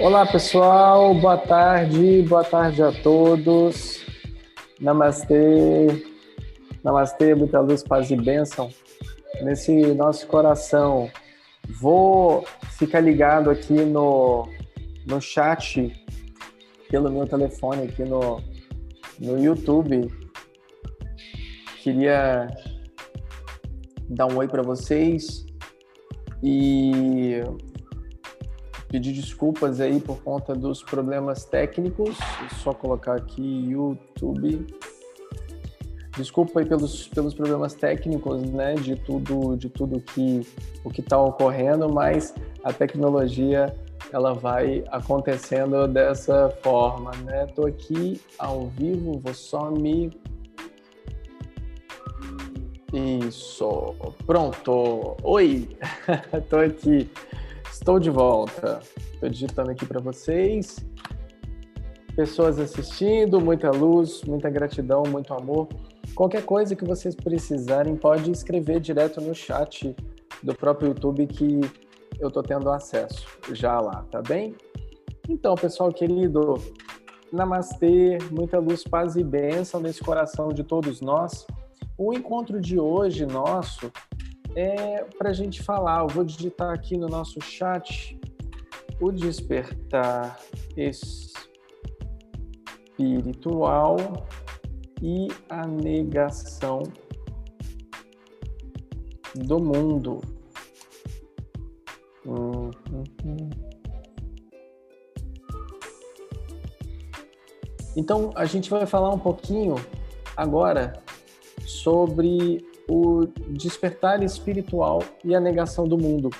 Olá pessoal, boa tarde, boa tarde a todos. Namastê, namastê, muita luz, paz e bênção nesse nosso coração. Vou ficar ligado aqui no, no chat pelo meu telefone aqui no, no YouTube. Queria dar um oi para vocês e pedir desculpas aí por conta dos problemas técnicos. Só colocar aqui YouTube. Desculpa aí pelos, pelos problemas técnicos, né, de tudo, de tudo que o que está ocorrendo, mas a tecnologia ela vai acontecendo dessa forma, né? Tô aqui ao vivo, vou só me isso, pronto. Oi, tô aqui. Estou de volta. Estou digitando aqui para vocês. Pessoas assistindo, muita luz, muita gratidão, muito amor. Qualquer coisa que vocês precisarem, pode escrever direto no chat do próprio YouTube que eu estou tendo acesso já lá, tá bem? Então, pessoal querido, namastê, muita luz, paz e bênção nesse coração de todos nós. O encontro de hoje nosso é para a gente falar. Eu vou digitar aqui no nosso chat o despertar espiritual e a negação do mundo. Hum, hum, hum. Então, a gente vai falar um pouquinho agora sobre o despertar espiritual e a negação do mundo.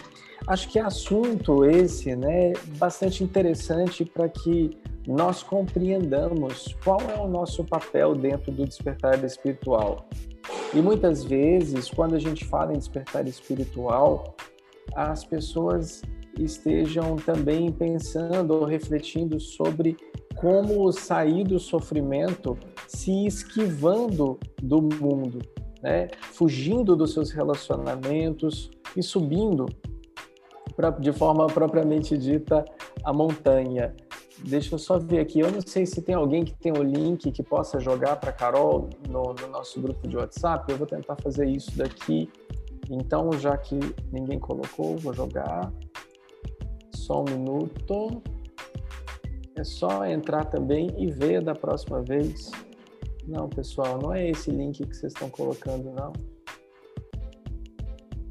Acho que é assunto esse, né, bastante interessante para que nós compreendamos qual é o nosso papel dentro do despertar espiritual. E muitas vezes, quando a gente fala em despertar espiritual, as pessoas estejam também pensando ou refletindo sobre como sair do sofrimento se esquivando do mundo, né? fugindo dos seus relacionamentos e subindo pra, de forma propriamente dita a montanha. Deixa eu só ver aqui. Eu não sei se tem alguém que tem o link que possa jogar para Carol no, no nosso grupo de WhatsApp. Eu vou tentar fazer isso daqui. Então, já que ninguém colocou, vou jogar. Só um minuto. É só entrar também e ver da próxima vez. Não, pessoal, não é esse link que vocês estão colocando, não.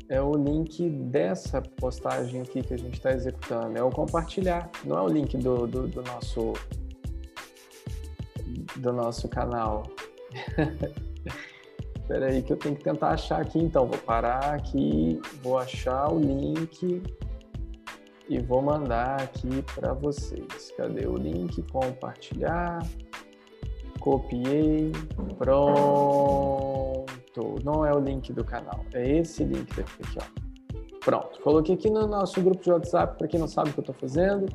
É o link dessa postagem aqui que a gente está executando. É o compartilhar, não é o link do, do, do nosso do nosso canal. Espera aí que eu tenho que tentar achar aqui então. Vou parar aqui, vou achar o link e vou mandar aqui para vocês. Cadê o link? Compartilhar copiei, pronto. Não é o link do canal, é esse link daqui, ó. Pronto, coloquei aqui no nosso grupo de WhatsApp, para quem não sabe o que eu estou fazendo.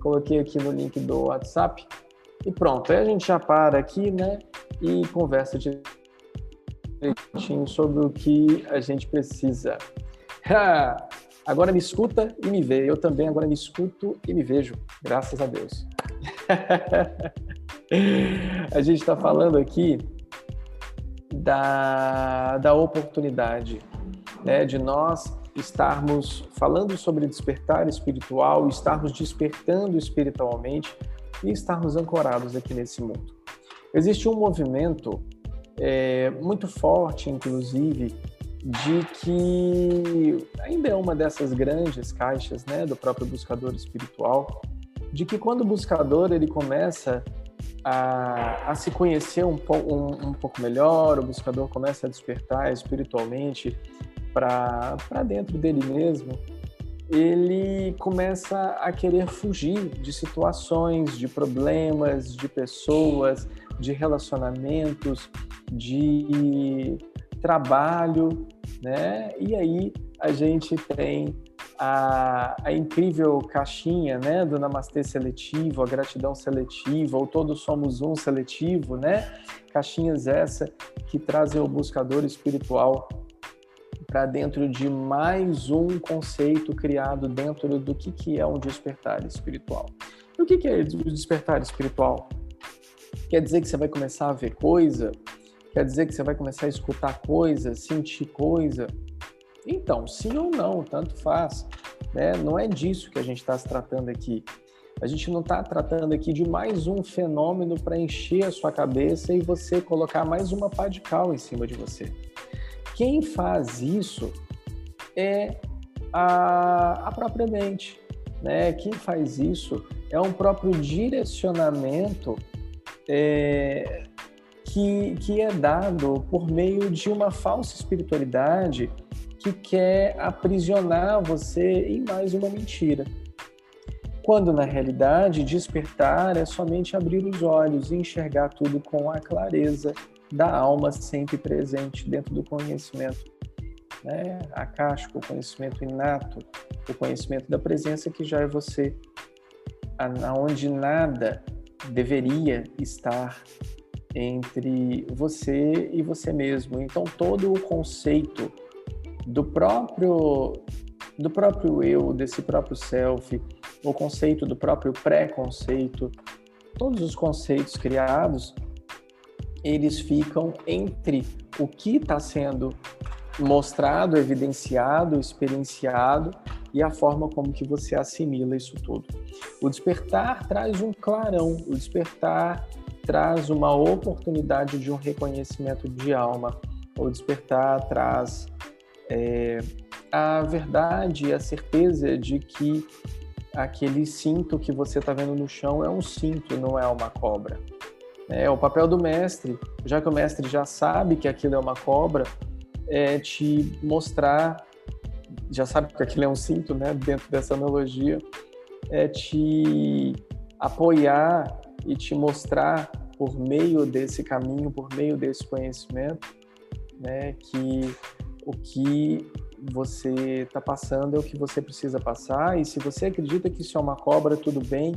Coloquei aqui no link do WhatsApp e pronto. Aí a gente já para aqui, né? E conversa direitinho sobre o que a gente precisa. agora me escuta e me vê. Eu também agora me escuto e me vejo. Graças a Deus. a gente está falando aqui da, da oportunidade, né, de nós estarmos falando sobre despertar espiritual, estarmos despertando espiritualmente e estarmos ancorados aqui nesse mundo. Existe um movimento é, muito forte, inclusive, de que ainda é uma dessas grandes caixas né, do próprio buscador espiritual, de que quando o buscador ele começa a, a se conhecer um, um, um, pouco melhor, o buscador começa a despertar espiritualmente para dentro dele mesmo, ele começa a querer fugir de situações, de problemas, de pessoas, de relacionamentos, de trabalho, né? E aí a gente tem a, a, incrível caixinha né, do Namastê seletivo, a gratidão seletiva, ou todos somos um seletivo, né? Caixinhas essa que trazem o buscador espiritual para dentro de mais um conceito criado dentro do que, que é um despertar espiritual. E o que, que é o despertar espiritual? Quer dizer que você vai começar a ver coisa? Quer dizer que você vai começar a escutar coisa, sentir coisa? Então, sim ou não, tanto faz. Né? Não é disso que a gente está se tratando aqui. A gente não está tratando aqui de mais um fenômeno para encher a sua cabeça e você colocar mais uma pá de cal em cima de você. Quem faz isso é a, a própria mente. Né? Quem faz isso é um próprio direcionamento é, que, que é dado por meio de uma falsa espiritualidade que quer aprisionar você em mais uma mentira. Quando na realidade despertar é somente abrir os olhos e enxergar tudo com a clareza da alma sempre presente dentro do conhecimento. Né? A o conhecimento inato, o conhecimento da presença que já é você, aonde nada deveria estar entre você e você mesmo. Então todo o conceito do próprio do próprio eu, desse próprio self, o conceito do próprio pré-conceito, todos os conceitos criados, eles ficam entre o que está sendo mostrado, evidenciado, experienciado e a forma como que você assimila isso tudo. O despertar traz um clarão, o despertar traz uma oportunidade de um reconhecimento de alma, o despertar traz é, a verdade a certeza de que aquele cinto que você está vendo no chão é um cinto, não é uma cobra. É, o papel do mestre, já que o mestre já sabe que aquilo é uma cobra, é te mostrar, já sabe que aquilo é um cinto, né, dentro dessa analogia, é te apoiar e te mostrar por meio desse caminho, por meio desse conhecimento, né, que o que você está passando é o que você precisa passar. E se você acredita que isso é uma cobra, tudo bem,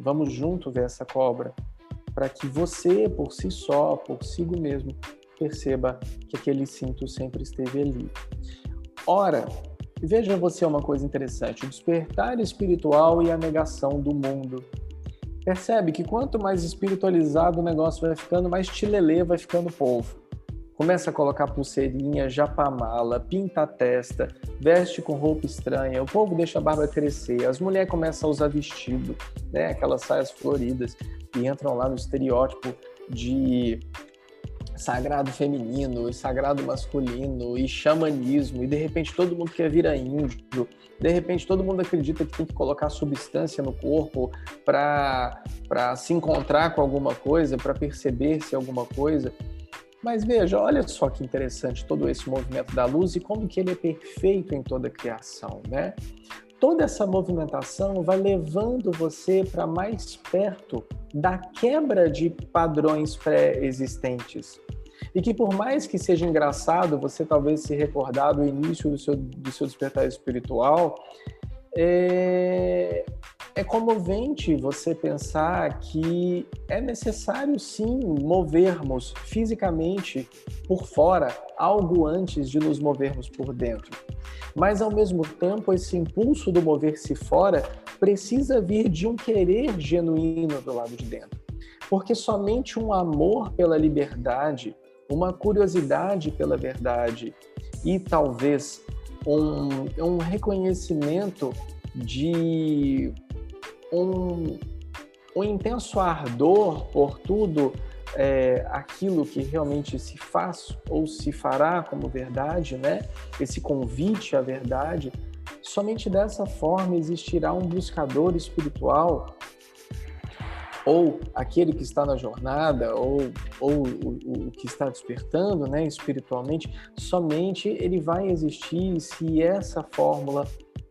vamos junto ver essa cobra, para que você, por si só, por si mesmo, perceba que aquele cinto sempre esteve ali. Ora, veja você uma coisa interessante: o despertar espiritual e a negação do mundo. Percebe que quanto mais espiritualizado o negócio vai ficando, mais tilelê vai ficando o povo começa a colocar pulseirinha, japamala, pinta a testa, veste com roupa estranha, o povo deixa a barba crescer, as mulheres começam a usar vestido, né, aquelas saias floridas e entram lá no estereótipo de sagrado feminino e sagrado masculino e xamanismo e de repente todo mundo quer virar índio, de repente todo mundo acredita que tem que colocar substância no corpo para se encontrar com alguma coisa, para perceber se alguma coisa. Mas veja, olha só que interessante todo esse movimento da luz e como que ele é perfeito em toda a criação, né? Toda essa movimentação vai levando você para mais perto da quebra de padrões pré-existentes. E que por mais que seja engraçado você talvez se recordar do início do seu, do seu despertar espiritual, é, é comovente você pensar que é necessário sim movermos fisicamente por fora algo antes de nos movermos por dentro. Mas ao mesmo tempo, esse impulso do mover-se fora precisa vir de um querer genuíno do lado de dentro. Porque somente um amor pela liberdade, uma curiosidade pela verdade e talvez um, um reconhecimento de um, um intenso ardor por tudo é, aquilo que realmente se faz ou se fará como verdade, né? Esse convite à verdade, somente dessa forma existirá um buscador espiritual ou aquele que está na jornada ou, ou o, o que está despertando, né, espiritualmente, somente ele vai existir se essa fórmula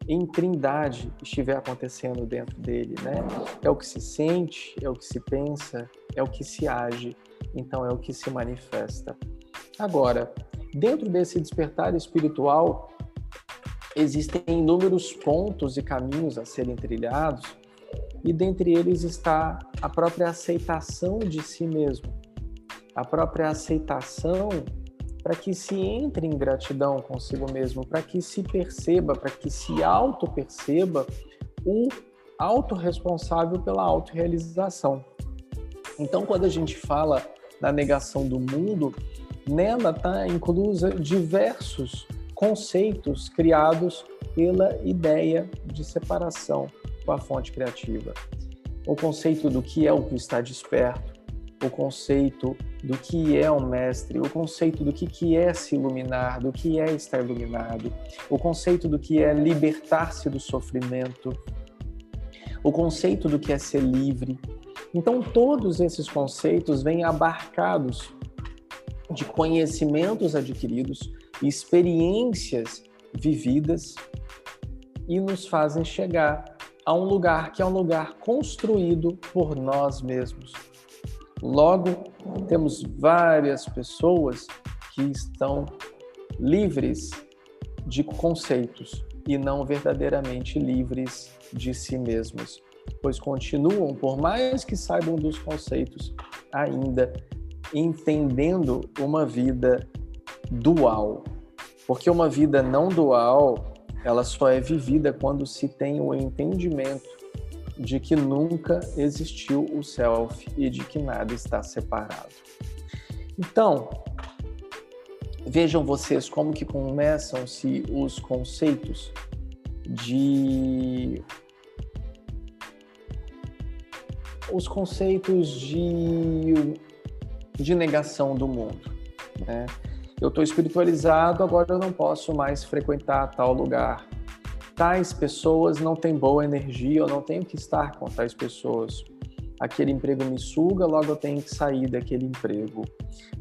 em trindade estiver acontecendo dentro dele, né? É o que se sente, é o que se pensa, é o que se age, então é o que se manifesta. Agora, dentro desse despertar espiritual, existem inúmeros pontos e caminhos a serem trilhados, e dentre eles está a própria aceitação de si mesmo, a própria aceitação para que se entre em gratidão consigo mesmo, para que se perceba, para que se auto-perceba o autorresponsável pela autorrealização. Então, quando a gente fala da negação do mundo, nela está inclusa diversos conceitos criados pela ideia de separação com a fonte criativa. O conceito do que é o que está desperto, o conceito do que é um mestre, o conceito do que, que é se iluminar, do que é estar iluminado, o conceito do que é libertar-se do sofrimento, o conceito do que é ser livre. Então, todos esses conceitos vêm abarcados de conhecimentos adquiridos, experiências vividas e nos fazem chegar a um lugar que é um lugar construído por nós mesmos. Logo, temos várias pessoas que estão livres de conceitos e não verdadeiramente livres de si mesmos, pois continuam, por mais que saibam dos conceitos, ainda entendendo uma vida dual. Porque uma vida não dual, ela só é vivida quando se tem o entendimento de que nunca existiu o self e de que nada está separado. Então, vejam vocês como que começam-se os conceitos de os conceitos de, de negação do mundo. Né? Eu estou espiritualizado, agora eu não posso mais frequentar tal lugar. Tais pessoas não têm boa energia, eu não tenho que estar com tais pessoas. Aquele emprego me suga, logo eu tenho que sair daquele emprego.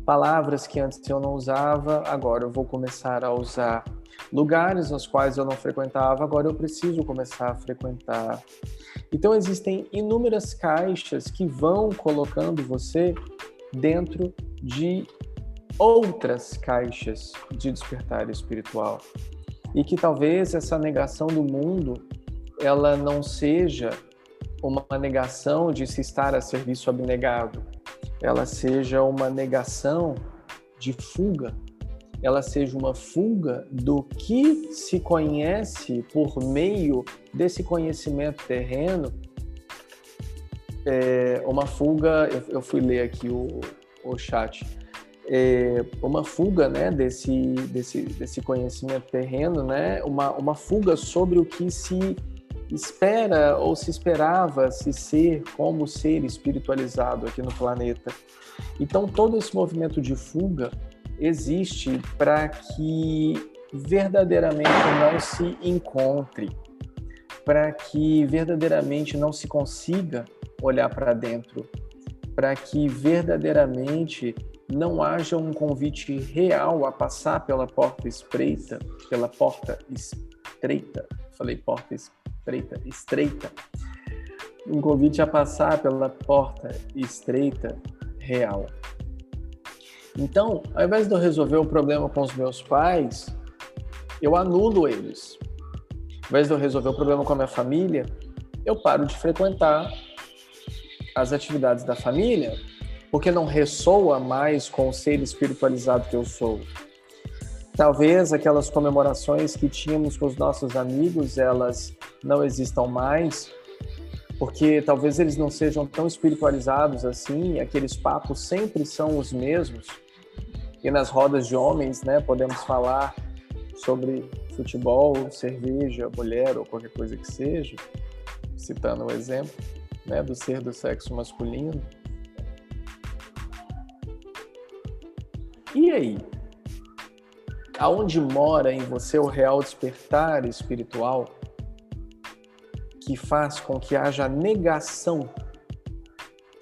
Palavras que antes eu não usava, agora eu vou começar a usar. Lugares aos quais eu não frequentava, agora eu preciso começar a frequentar. Então existem inúmeras caixas que vão colocando você dentro de outras caixas de despertar espiritual. E que talvez essa negação do mundo ela não seja uma negação de se estar a serviço abnegado, ela seja uma negação de fuga, ela seja uma fuga do que se conhece por meio desse conhecimento terreno, é uma fuga. Eu, eu, fui ler aqui o, o chat. É uma fuga né, desse, desse, desse conhecimento terreno, né, uma, uma fuga sobre o que se espera ou se esperava se ser como ser espiritualizado aqui no planeta. Então, todo esse movimento de fuga existe para que verdadeiramente não se encontre, para que verdadeiramente não se consiga olhar para dentro, para que verdadeiramente não haja um convite real a passar pela porta estreita, pela porta estreita, falei porta estreita, estreita, um convite a passar pela porta estreita real. Então, ao invés de eu resolver o problema com os meus pais, eu anulo eles. Ao invés de eu resolver o problema com a minha família, eu paro de frequentar as atividades da família, porque não ressoa mais com o ser espiritualizado que eu sou. Talvez aquelas comemorações que tínhamos com os nossos amigos, elas não existam mais, porque talvez eles não sejam tão espiritualizados assim, aqueles papos sempre são os mesmos. E nas rodas de homens, né, podemos falar sobre futebol, cerveja, mulher ou qualquer coisa que seja, citando o exemplo, né, do ser do sexo masculino. E aí? Aonde mora em você o real despertar espiritual? que faz com que haja negação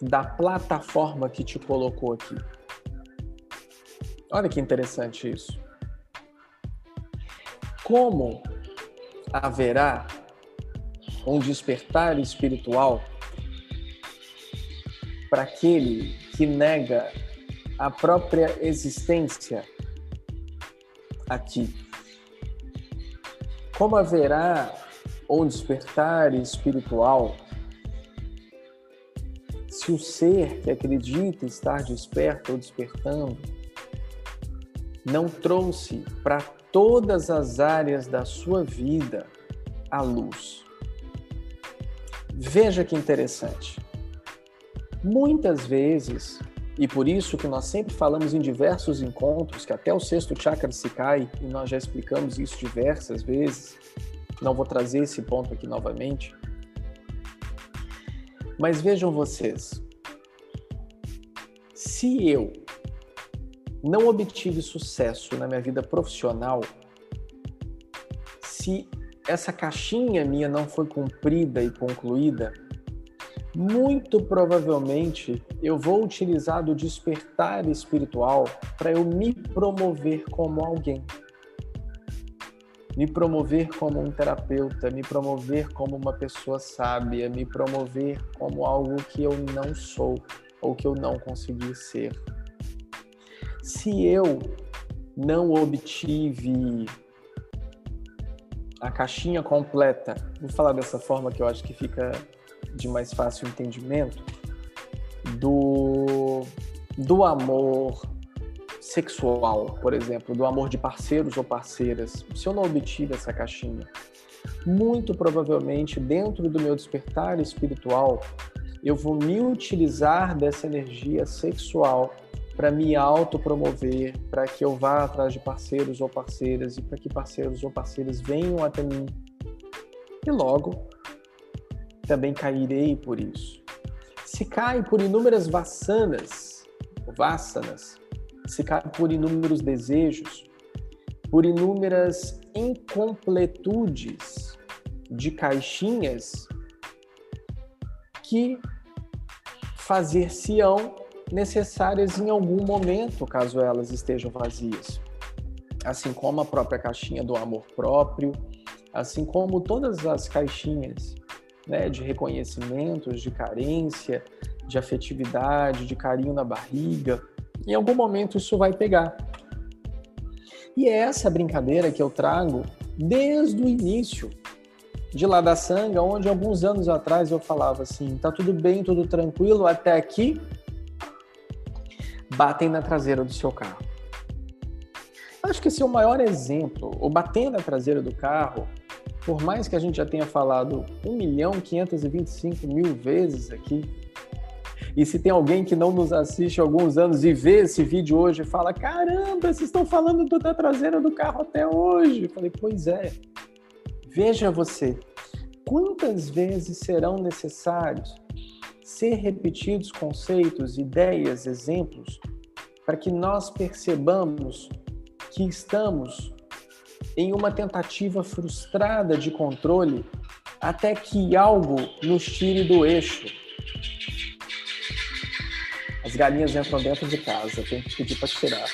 da plataforma que te colocou aqui. Olha que interessante isso. Como haverá um despertar espiritual para aquele que nega a própria existência aqui? Como haverá ou despertar espiritual, se o ser que acredita estar desperto ou despertando não trouxe para todas as áreas da sua vida a luz. Veja que interessante. Muitas vezes, e por isso que nós sempre falamos em diversos encontros, que até o sexto chakra se cai, e nós já explicamos isso diversas vezes, não vou trazer esse ponto aqui novamente. Mas vejam vocês, se eu não obtive sucesso na minha vida profissional, se essa caixinha minha não foi cumprida e concluída, muito provavelmente eu vou utilizar do despertar espiritual para eu me promover como alguém. Me promover como um terapeuta, me promover como uma pessoa sábia, me promover como algo que eu não sou ou que eu não consegui ser. Se eu não obtive a caixinha completa, vou falar dessa forma que eu acho que fica de mais fácil entendimento, do, do amor sexual, por exemplo, do amor de parceiros ou parceiras, se eu não obtive essa caixinha, muito provavelmente dentro do meu despertar espiritual, eu vou me utilizar dessa energia sexual para me autopromover, para que eu vá atrás de parceiros ou parceiras e para que parceiros ou parceiras venham até mim. E logo também cairei por isso. Se cai por inúmeras vassanas, vassanas, se cai por inúmeros desejos, por inúmeras incompletudes de caixinhas que fazer-se-ão necessárias em algum momento, caso elas estejam vazias. Assim como a própria caixinha do amor próprio, assim como todas as caixinhas né, de reconhecimentos, de carência, de afetividade, de carinho na barriga. Em algum momento isso vai pegar. E é essa brincadeira que eu trago desde o início de lá da sanga, onde alguns anos atrás eu falava assim: tá tudo bem, tudo tranquilo até aqui. Batem na traseira do seu carro. Acho que esse é o maior exemplo. O bater na traseira do carro por mais que a gente já tenha falado 1 milhão 525 mil vezes aqui, e se tem alguém que não nos assiste há alguns anos e vê esse vídeo hoje e fala: caramba, vocês estão falando da traseira do carro até hoje. Eu falei: pois é. Veja você, quantas vezes serão necessários ser repetidos conceitos, ideias, exemplos, para que nós percebamos que estamos em uma tentativa frustrada de controle até que algo nos tire do eixo. As galinhas entram dentro de casa, tem que pedir para tirar.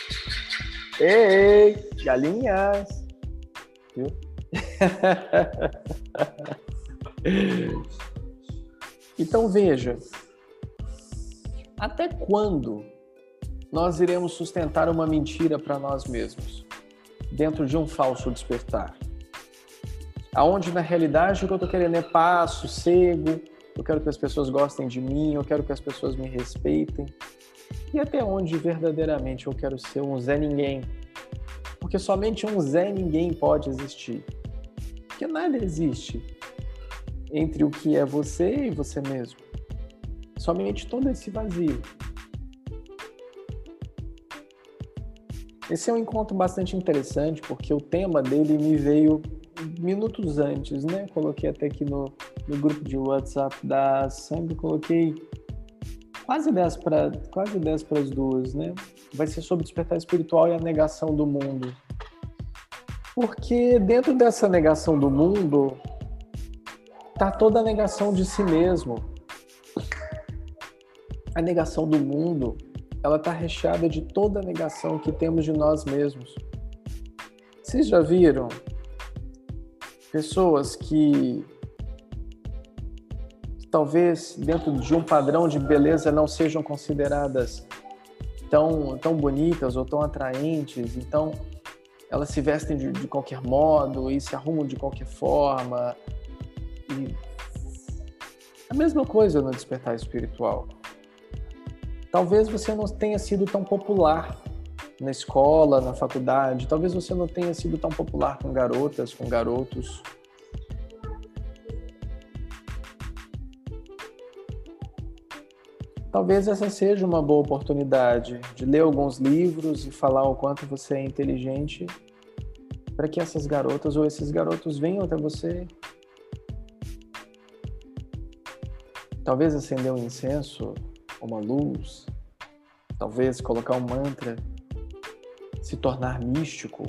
Ei, galinhas! Viu? então veja, até quando nós iremos sustentar uma mentira para nós mesmos? Dentro de um falso despertar. Aonde na realidade o que eu estou querendo é paz, sossego, eu quero que as pessoas gostem de mim, eu quero que as pessoas me respeitem. E até onde verdadeiramente eu quero ser um Zé Ninguém. Porque somente um Zé Ninguém pode existir. Porque nada existe entre o que é você e você mesmo. Somente todo esse vazio. Esse é um encontro bastante interessante, porque o tema dele me veio minutos antes, né? Coloquei até aqui no, no grupo de WhatsApp da Sangue, coloquei quase 10 para quase 10 para as duas, né? Vai ser sobre despertar espiritual e a negação do mundo. Porque dentro dessa negação do mundo tá toda a negação de si mesmo. A negação do mundo ela está recheada de toda a negação que temos de nós mesmos. Vocês já viram pessoas que talvez dentro de um padrão de beleza não sejam consideradas tão, tão bonitas ou tão atraentes, então elas se vestem de, de qualquer modo e se arrumam de qualquer forma. E a mesma coisa no despertar espiritual. Talvez você não tenha sido tão popular na escola, na faculdade. Talvez você não tenha sido tão popular com garotas, com garotos. Talvez essa seja uma boa oportunidade de ler alguns livros e falar o quanto você é inteligente para que essas garotas ou esses garotos venham até você. Talvez acender um incenso, uma luz, talvez colocar um mantra, se tornar místico.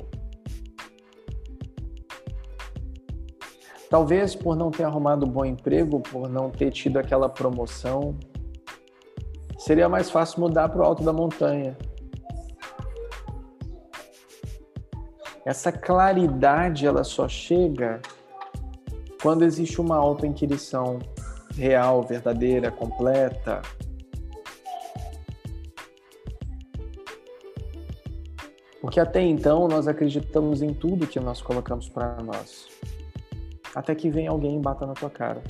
Talvez por não ter arrumado um bom emprego, por não ter tido aquela promoção, seria mais fácil mudar para o alto da montanha. Essa claridade ela só chega quando existe uma auto-inquirição real, verdadeira, completa. Porque até então nós acreditamos em tudo que nós colocamos para nós. Até que vem alguém e bata na tua cara.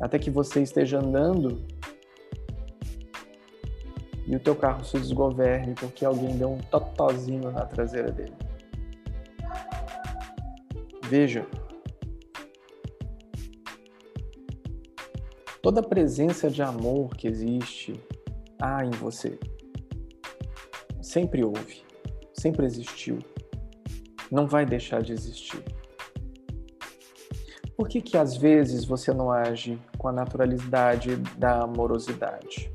Até que você esteja andando e o teu carro se desgoverne porque alguém deu um totozinho na traseira dele. Veja, toda a presença de amor que existe há em você sempre houve, sempre existiu, não vai deixar de existir. Por que que às vezes você não age com a naturalidade da amorosidade?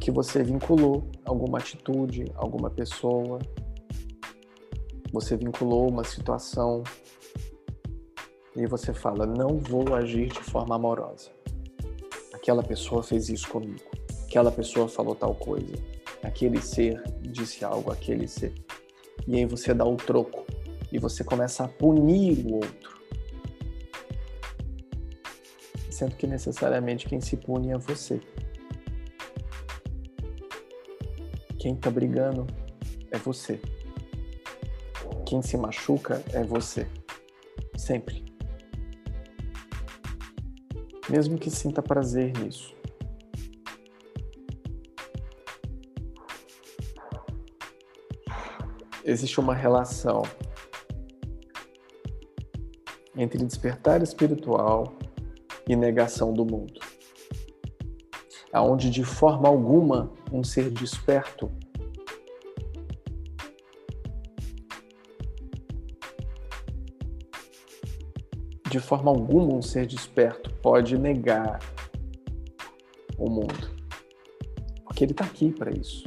que você vinculou alguma atitude, alguma pessoa, você vinculou uma situação e você fala: não vou agir de forma amorosa. Aquela pessoa fez isso comigo, aquela pessoa falou tal coisa, aquele ser disse algo, aquele ser. E aí você dá o troco e você começa a punir o outro. Sendo que necessariamente quem se pune é você. Quem tá brigando é você. Quem se machuca é você. Sempre. Mesmo que sinta prazer nisso. Existe uma relação entre despertar espiritual e negação do mundo aonde de forma alguma um ser desperto de forma alguma um ser desperto pode negar o mundo. Porque ele está aqui para isso.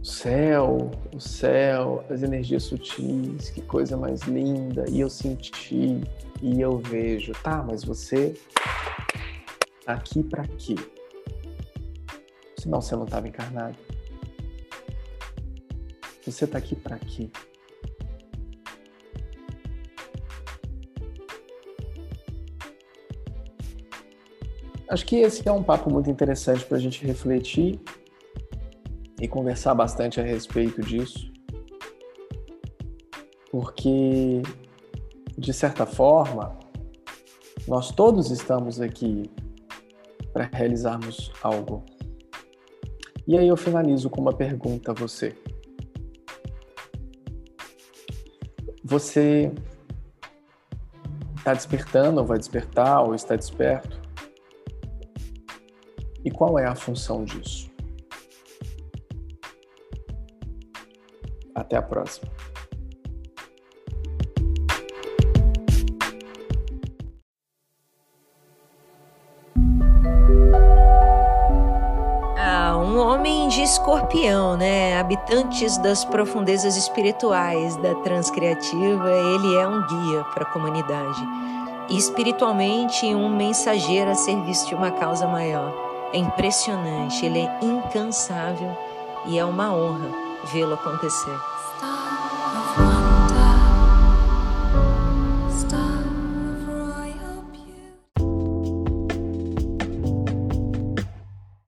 O céu, o céu, as energias sutis, que coisa mais linda. E eu senti, e eu vejo, tá, mas você tá aqui para quê? Senão você não estava encarnado. Você tá aqui para quê? Acho que esse é um papo muito interessante para a gente refletir e conversar bastante a respeito disso, porque de certa forma, nós todos estamos aqui para realizarmos algo. E aí eu finalizo com uma pergunta a você. Você está despertando, ou vai despertar, ou está desperto? E qual é a função disso? Até a próxima. escorpião, né? Habitantes das profundezas espirituais da transcriativa, ele é um guia para a comunidade. E espiritualmente, um mensageiro a serviço de uma causa maior. É impressionante, ele é incansável e é uma honra vê-lo acontecer.